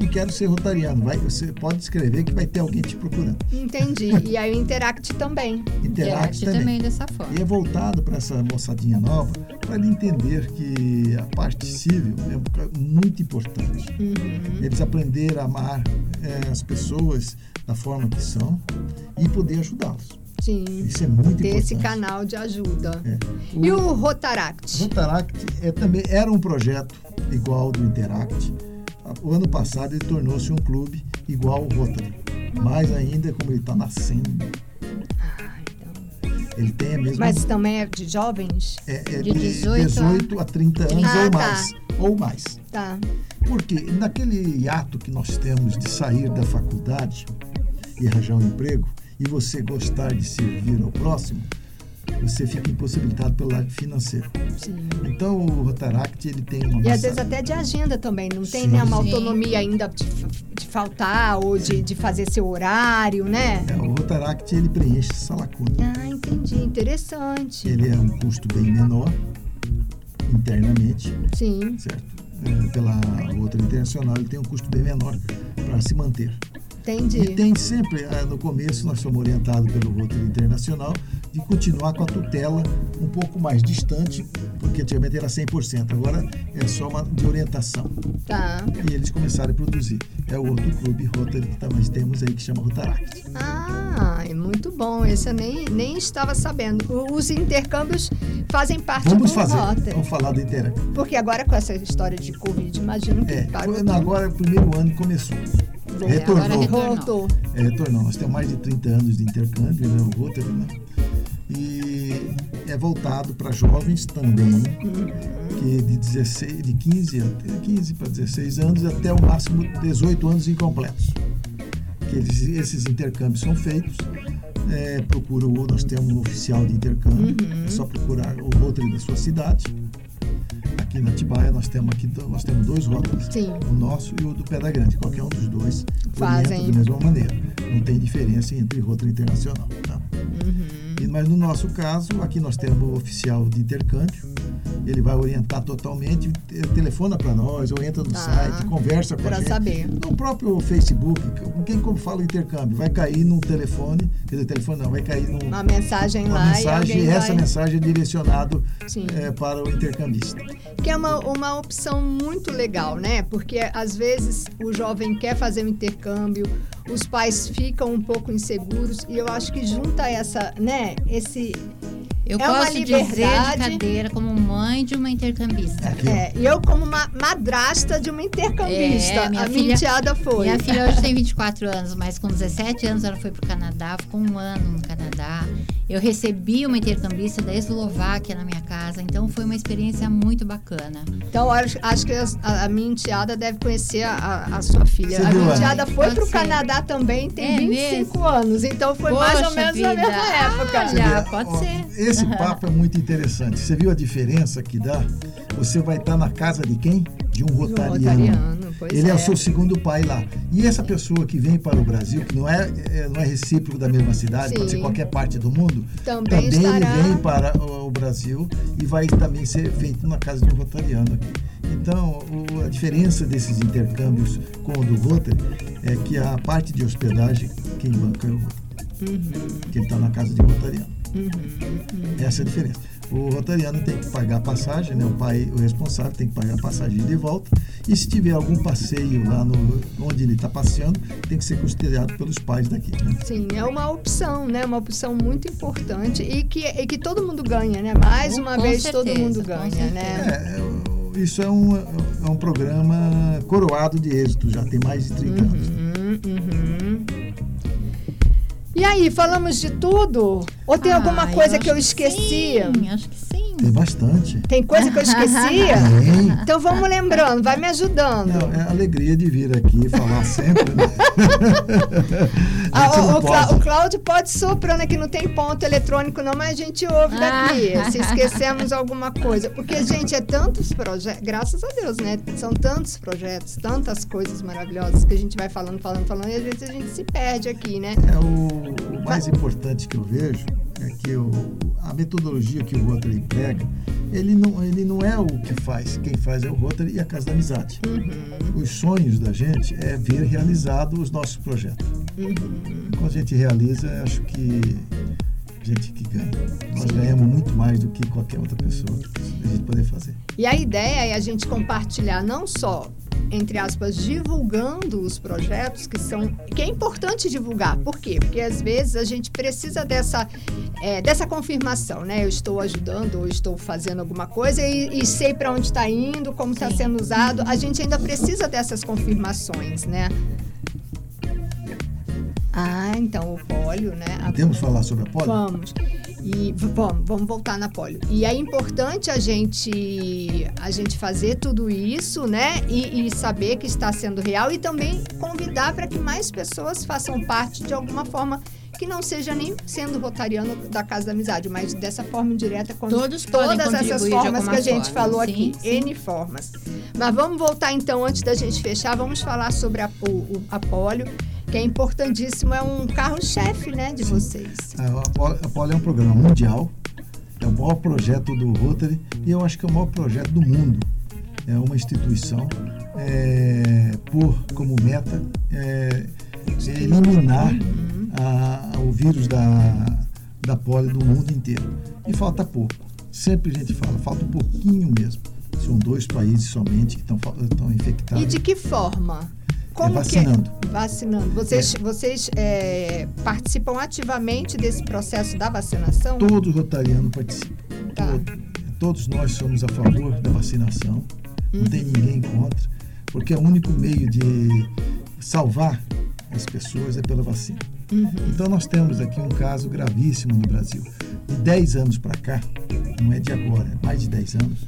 e quero ser rotariano. Vai, você pode escrever que vai ter alguém te procurando. Entendi. [LAUGHS] E aí o Interact também. Interact Interact também. também dessa forma. E é voltado para essa moçadinha nova, para ele entender que a parte civil é muito importante. Uhum. Eles aprenderam a amar eh, as pessoas da forma que são e poder ajudá-los. Sim. Isso é muito Ter importante. esse canal de ajuda. É. E o Rotaract? Rotaract é, também era um projeto igual ao do Interact. O ano passado ele tornou-se um clube igual ao Rotary. Mais ainda, como ele está nascendo, Ah, então. ele tem a mesma. Mas também é de jovens? é, é de de 18 18 a 30 anos Ah, ou tá. mais. Ou mais. Tá. Porque naquele ato que nós temos de sair da faculdade e arranjar um emprego, e você gostar de servir ao próximo, você fica impossibilitado pelo lado financeiro. Sim. Então o Rotaract ele tem uma E às massa- vezes até de agenda também, não tem Sim. né, uma autonomia ainda de, de faltar ou de, de fazer seu horário, né? É, o Rotaract ele preenche essa lacuna. Ah, entendi. Interessante. Ele é um custo bem menor internamente, Sim, certo? É, pela outra internacional ele tem um custo bem menor para se manter. E entendi. tem sempre, ah, no começo, nós somos orientados pelo Rotary Internacional de continuar com a tutela um pouco mais distante, porque antigamente era 100%, agora é só uma de orientação. Tá. E eles começaram a produzir. É o outro clube Rotary que nós temos aí que chama Rotaract. Ah, é muito bom. Esse eu nem, nem estava sabendo. Os intercâmbios fazem parte Vamos do fazer, Rotary. vamos falar do Interact. Porque agora com essa história de Covid, imagino que É, parou agora o primeiro ano começou. Retornou. retornou. É, retornou. Nós temos mais de 30 anos de intercâmbio, né, o Rotary, né? E é voltado para jovens também, que de 16, de 15, até 15 para 16 anos até o máximo 18 anos incompletos. Que eles- esses intercâmbios são feitos. É, procura o, nós temos um oficial de intercâmbio, é só procurar o Rotary da sua cidade. Aqui na Tibaia nós temos aqui nós temos dois Rotarys, Sim. o nosso e o do Pedra Grande. Qualquer um dos dois Fazem. orienta da mesma maneira. Não tem diferença entre Rotary Internacional. Tá? E, mas no nosso caso, aqui nós temos o oficial de intercâmbio. Ele vai orientar totalmente, te- telefona para nós, ou entra no Tá. site, conversa com Pra a gente. saber. No próprio Facebook, quem como fala o intercâmbio, vai cair num telefone, quer dizer, telefone não, vai cair num, Uma mensagem uma lá mensagem, e essa vai... mensagem é direcionado Sim. eh, para o intercambista. Que é uma, uma opção muito legal, né? Porque às vezes o jovem quer fazer um intercâmbio, os pais ficam um pouco inseguros e eu acho que junta essa, né? Esse Eu É uma posso dizer de liberdade. cadeira como mãe de uma intercambista. É, e eu como uma madrasta de uma intercambista, É, minha a minha filha- enteada foi. Minha filha hoje tem 24 anos, mas com 17 anos ela foi pro Canadá, ficou um ano no Canadá. Eu recebi uma intercambista da Eslováquia na minha casa, então foi uma experiência muito bacana. Então, acho, acho que a, a minha enteada deve conhecer a, a- a sua filha. Você a minha Ana? enteada foi pro ser. Canadá também, tem É 25 anos. Então, foi mais ou Poxa menos na vida. mesma época. Olha, Olha, pode ó, ser. Esse papo é muito interessante. Você viu a diferença que dá? Você vai estar na casa de quem? De um Do rotariano. Rotariano, Ele é. é. o seu segundo pai lá. E essa pessoa que vem para o Brasil, que não é, é- não é recíproco da mesma cidade, pode Sim. ser qualquer parte do mundo, Também ele estará. vem para o, Brasil e vai também ser feito na casa de um rotariano aqui. Então, o- a diferença desses intercâmbios com o do Rotary é que a parte de hospedagem, quem banca é o Rotary. Uhum. Que ele está na casa de um rotariano. Essa é a diferença. O rotariano tem que pagar a passagem, né? o pai, o responsável, tem que pagar a passagem de volta. E se tiver algum passeio lá no, onde ele está passeando, tem que ser considerado pelos pais daqui. Né? Sim, é uma opção, né? Uma opção muito importante e que, e que todo mundo ganha, né? Mais uma com vez certeza, todo mundo ganha, né? É, isso é um, é um programa coroado de êxito, já tem mais de 30 anos. Uhum, uhum. E aí, falamos de tudo? Ou tem Ah, alguma coisa que eu acho esqueci? Sim, acho que sim. Tem bastante. Tem coisa que eu esquecia? [LAUGHS] Tem. Então vamos lembrando, vai me ajudando. É a alegria de vir aqui falar sempre. Né? [LAUGHS] Ah, o, o, Clá- pode. o Cláudio pode soprando aqui, não tem ponto eletrônico não, mas a gente ouve daqui, Ah. se esquecemos alguma coisa. Porque, gente, é tantos projetos, graças a Deus, né? São tantos projetos, tantas coisas maravilhosas que a gente vai falando, falando, falando, e às vezes a gente se perde aqui, né? É, o, o mais importante que eu vejo que o, a metodologia que o Rotary emprega, ele não, ele não é o que faz. Quem faz é o Rotary e a Casa da Amizade. Os sonhos da gente é ver realizado os nossos projetos. Quando a gente realiza, acho que a gente que ganha. Nós ganhamos muito mais do que qualquer outra pessoa a gente poder fazer. E a ideia é a gente compartilhar não só entre aspas, divulgando os projetos que são. que é importante divulgar. Por quê? Porque às vezes a gente precisa dessa, é, dessa confirmação, né? Eu estou ajudando ou estou fazendo alguma coisa e, e sei para onde está indo, como está sendo usado. A gente ainda precisa dessas confirmações, né? Ah, então o pólio, né? A Podemos falar sobre a poli? Vamos. E v- vamos, voltar na polio. E é importante a gente a gente fazer tudo isso, né? E, e saber que está sendo real e também convidar para que mais pessoas façam parte de alguma forma que não seja nem sendo rotariano da Casa da Amizade, mas dessa forma indireta, com Todos todas essas formas que a gente forma. falou Sim, aqui, sim. N formas. Mas vamos voltar então, antes da gente fechar, vamos falar sobre a, o- a polio, que é importantíssimo, é um carro-chefe, né, de vocês. A Poli, a Poli é um programa mundial, é o maior projeto do Rotary e eu acho que é o maior projeto do mundo. É uma instituição é, por como meta é, é eliminar a- o vírus da, da polio do mundo inteiro. E falta pouco. Sempre a gente fala, falta um pouquinho mesmo. São dois países somente que estão estão infectados. E de que forma? Como vacinando. Que é? Vacinando. Vocês, vocês é, participam ativamente desse processo da vacinação? Todo rotariano participa. Tá. Todo- todos nós somos a favor da vacinação. Não tem ninguém contra, porque é o único meio de salvar as pessoas é pela vacina. Então nós temos aqui um caso gravíssimo no Brasil. De 10 anos para cá, não é de agora, é mais de 10 anos,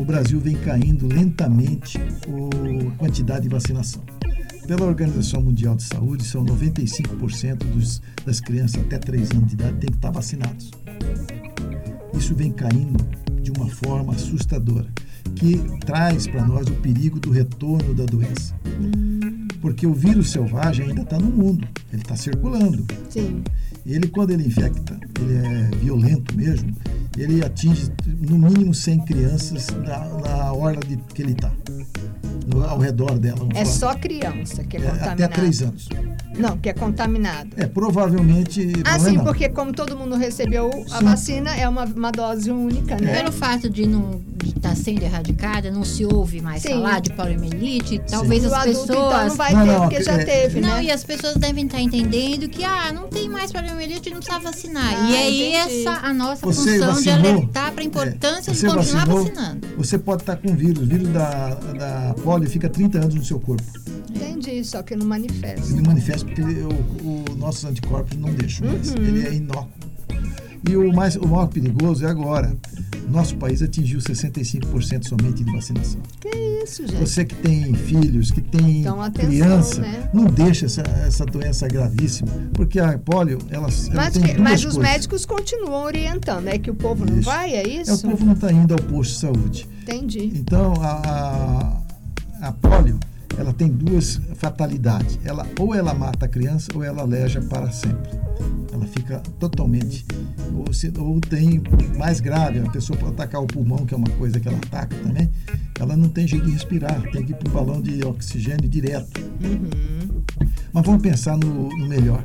o Brasil vem caindo lentamente a quantidade de vacinação. Pela Organização Mundial de Saúde, são 95% dos, das crianças até 3 anos de idade têm que estar vacinados. Isso vem caindo de uma forma assustadora, que traz para nós o perigo do retorno da doença. Porque o vírus selvagem ainda está no mundo, ele está circulando. Sim. Ele, quando ele infecta, ele é violento mesmo, ele atinge no mínimo 100 crianças na, na hora de, que ele está, ao redor dela. É falar. só criança que é É, contaminada. até 3 anos. Não, que é contaminada. É, provavelmente. Ah, não é sim, não. porque como todo mundo recebeu a Sim. vacina, é uma, uma dose única, né? Pelo fato de não estar sendo erradicada, não se ouve mais Sim. falar de poliomielite, talvez o as adulto, pessoas. então, não vai Não, ter, não, porque já é- teve, Não, né? e as pessoas devem estar entendendo que, ah, não tem mais poliomielite, não precisa vacinar. Ah, e aí, entendi. essa a nossa Você função de vacinou? alertar para a importância É, de continuar vacinou? vacinando. Você pode estar com vírus. O vírus da, da polio fica 30 anos no seu corpo. Entendi, só que não manifesta. Ele manifesta ele- o, o nossos anticorpos não deixam mais. Uhum. Ele é inócuo. E o, mais, o maior perigoso é agora. Nosso país atingiu 65% somente de vacinação. Que isso, gente? Você que tem filhos, que tem Então, atenção, criança, né? não deixa essa, essa doença gravíssima. Porque a polio, ela, ela Mas, tem que- mas os coisas. médicos continuam orientando, é que o povo não Isso. vai, é É, isso? o povo não está indo ao posto de saúde. Entendi. Então, a, a, a polio, ela tem duas fatalidades. Ela, ou ela mata a criança ou ela aleja para sempre. Ela fica totalmente. Ou, se, ou tem mais grave, a pessoa pode atacar o pulmão, que é uma coisa que ela ataca também. Ela não tem jeito de respirar, tem que ir para o balão de oxigênio direto. Uhum. Mas vamos pensar no, no melhor.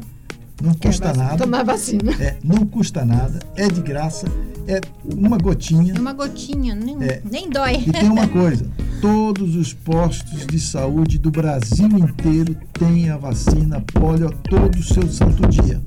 Não custa É, mas nada. Tomar vacina. É, não custa nada, é de graça, é uma gotinha. É uma gotinha, nem, É. nem dói. E tem uma coisa: todos os postos de saúde do Brasil inteiro têm a vacina polio a todo o seu santo dia.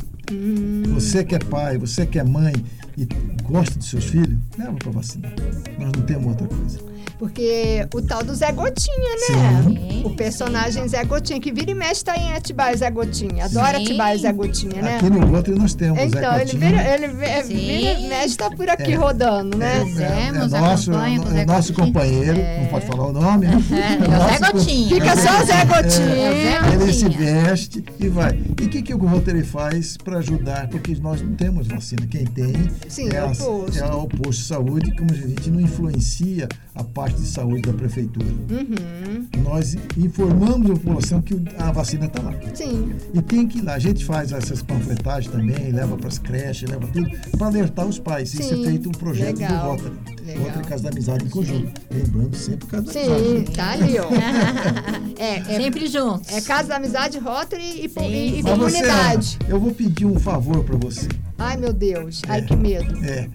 Você que é pai, você que é mãe e gosta dos seus filhos, leva para vacinar. Nós não temos outra coisa. Porque o tal do Zé Gotinha, né? Sim, o personagem Zé Gotinha, que vira e mexe tá em Atibaia Zé Gotinha. Adora Sim. Atibaia Zé Gotinha, né? Aqui no Rotary nós temos Então, ele vira, ele vira, e mexe tá por aqui É. rodando, né? Fizemos é, a nosso, é nosso companheiro, não pode falar o nome, né? [LAUGHS] É, é o Zé Gotinha. Fica só Zé É, Gotinha. Ele se veste e vai. E o que, que o Rotary faz para ajudar? Porque nós não temos vacina. Quem tem Sim, é, é a- posto. é o posto de saúde, como a gente não influencia a parte de saúde da prefeitura. Uhum. Nós informamos a população que a vacina está lá. Sim. E tem que ir lá. A gente faz essas panfletagens também, leva para as creches, leva tudo, para alertar os pais. Isso Sim, é feito um projeto legal, do Rotary. legal. Rotary Casa da Amizade em conjunto. Lembrando sempre Casa da Sim, Amizade. tá ali, ó. [LAUGHS] É, é, Sempre juntos. é Casa da Amizade, Rotary e, Sim, e, e você, comunidade. Ana, eu vou pedir um favor para você. Ai, meu Deus. Ai, É. que medo. É.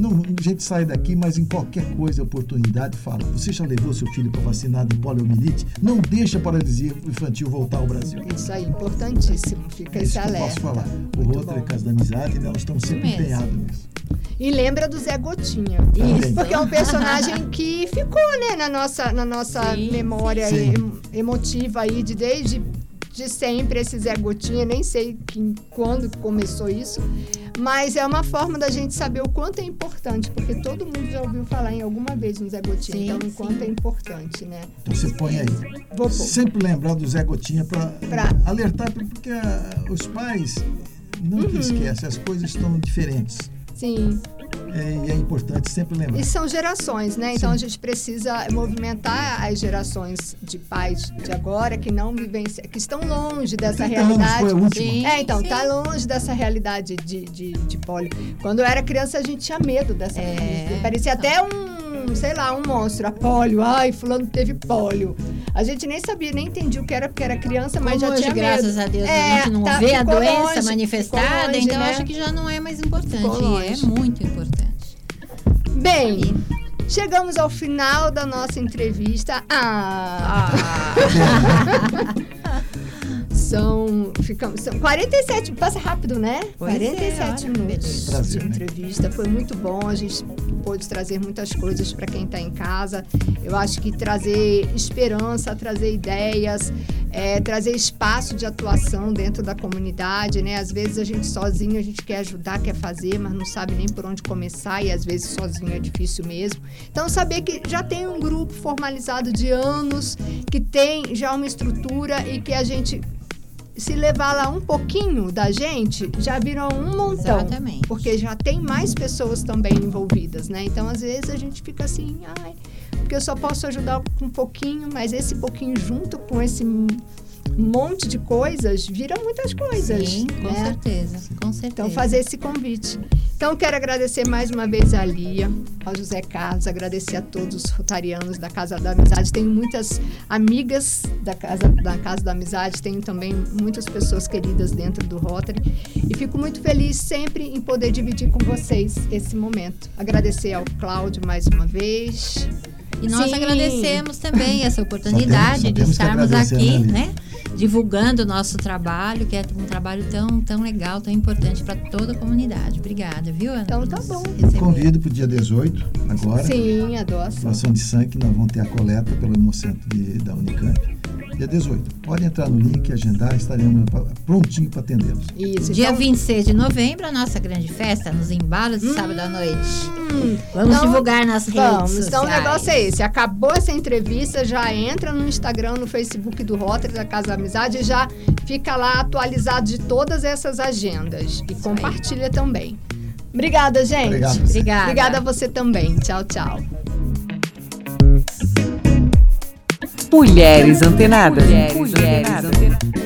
Não, a gente sai daqui, mas em qualquer coisa, oportunidade, fala. Você já levou seu filho para vacinar de poliomielite? Não deixa a paralisia infantil voltar ao Brasil. Isso aí, importantíssimo. Fica É esse isso alerta. posso falar. O Muito Rotary bom. Casa da Amizade, né, nós estamos sempre empenhados nisso. E lembra do Zé Gotinha. Também. Porque é um personagem [LAUGHS] que ficou, né, na nossa, na nossa Sim, memória sim. em- emotiva aí de desde de sempre esse Zé Gotinha, nem sei que, quando começou isso, mas é uma forma da gente saber o quanto é importante, porque todo mundo já ouviu falar em alguma vez no Zé Gotinha, Sim, então o quanto é importante, né? Então você põe aí. Vou pôr. Sempre lembrar do Zé Gotinha para Pra- alertar, porque ah, os pais não que Uhum. esquecem, as coisas estão diferentes. Sim. É, e é importante sempre lembrar. E são gerações, né? Então Sim. a gente precisa movimentar as gerações de pais de agora que não vivenciam, que estão longe dessa 30 anos realidade. foi a última. Sim. É, então, tá longe dessa realidade de, de, de pólio. Quando eu era criança, a gente tinha medo dessa É, coisa. Parecia até um, sei lá, um monstro. A pólio. Ai, fulano teve pólio. A gente nem sabia, nem entendia o que era, porque era criança, mas Como já hoje, tinha graças medo. a Deus, É, a gente não tá, vê a doença longe, manifestada, longe, então né? acho que já não é mais importante. É muito importante. Bem, chegamos ao final da nossa entrevista. Ah! [LAUGHS] São, ficamos, são 47, passa rápido, né? Pois é, 47 olha que minutos. Prazer, de né? entrevista. Foi muito bom, a gente pôde trazer muitas coisas para quem está em casa. Eu acho que trazer esperança, trazer ideias, é, trazer espaço de atuação dentro da comunidade, né? Às vezes a gente sozinho, a gente quer ajudar, quer fazer, mas não sabe nem por onde começar e às vezes sozinho é difícil mesmo. Então saber que já tem um grupo formalizado de anos, que tem já uma estrutura e que a gente se levar lá um pouquinho da gente, já viram um montão. Exatamente. Porque já tem mais pessoas também envolvidas, né? Então, às vezes, a gente fica assim, ai, porque eu só posso ajudar com um pouquinho, mas esse pouquinho junto com esse monte de coisas, vira muitas coisas. Sim, com né? certeza. Com certeza. Então, fazer esse convite. Então, quero agradecer mais uma vez a Lia, ao José Carlos, agradecer a todos os rotarianos da Casa da Amizade. Tenho muitas amigas da Casa da, Casa da Amizade, tenho também muitas pessoas queridas dentro do Rotary. E fico muito feliz sempre em poder dividir com vocês esse momento. Agradecer ao Cláudio mais uma vez. E nós Sim. agradecemos também essa oportunidade Só temos- só de temos que estarmos agradecer, aqui, né, né? Divulgando o nosso trabalho, que é um trabalho tão, tão legal, tão importante para toda a comunidade. Obrigada, viu, Ana? Então tá bom. receber. Convido para o dia 18, agora. Sim, a doação. Doação de sangue, nós vamos ter a coleta pelo Hemocentro de, da Unicamp. Dia 18. Pode entrar no link, agendar, estaremos prontinho para atendê-los. Isso. Dia então, 26 de novembro, a nossa grande festa nos embalos de sábado à noite. Vamos Então, divulgar nas redes Vamos, sociais. então o negócio é esse. Acabou essa entrevista, já entra no Instagram, no Facebook do Rotary da Casa da Amizade e já fica lá atualizado de todas essas agendas. E compartilha também. Obrigada, gente. Obrigado. Obrigada. Obrigada a você também. Tchau, tchau. Mulheres antenadas. Mulheres antenadas.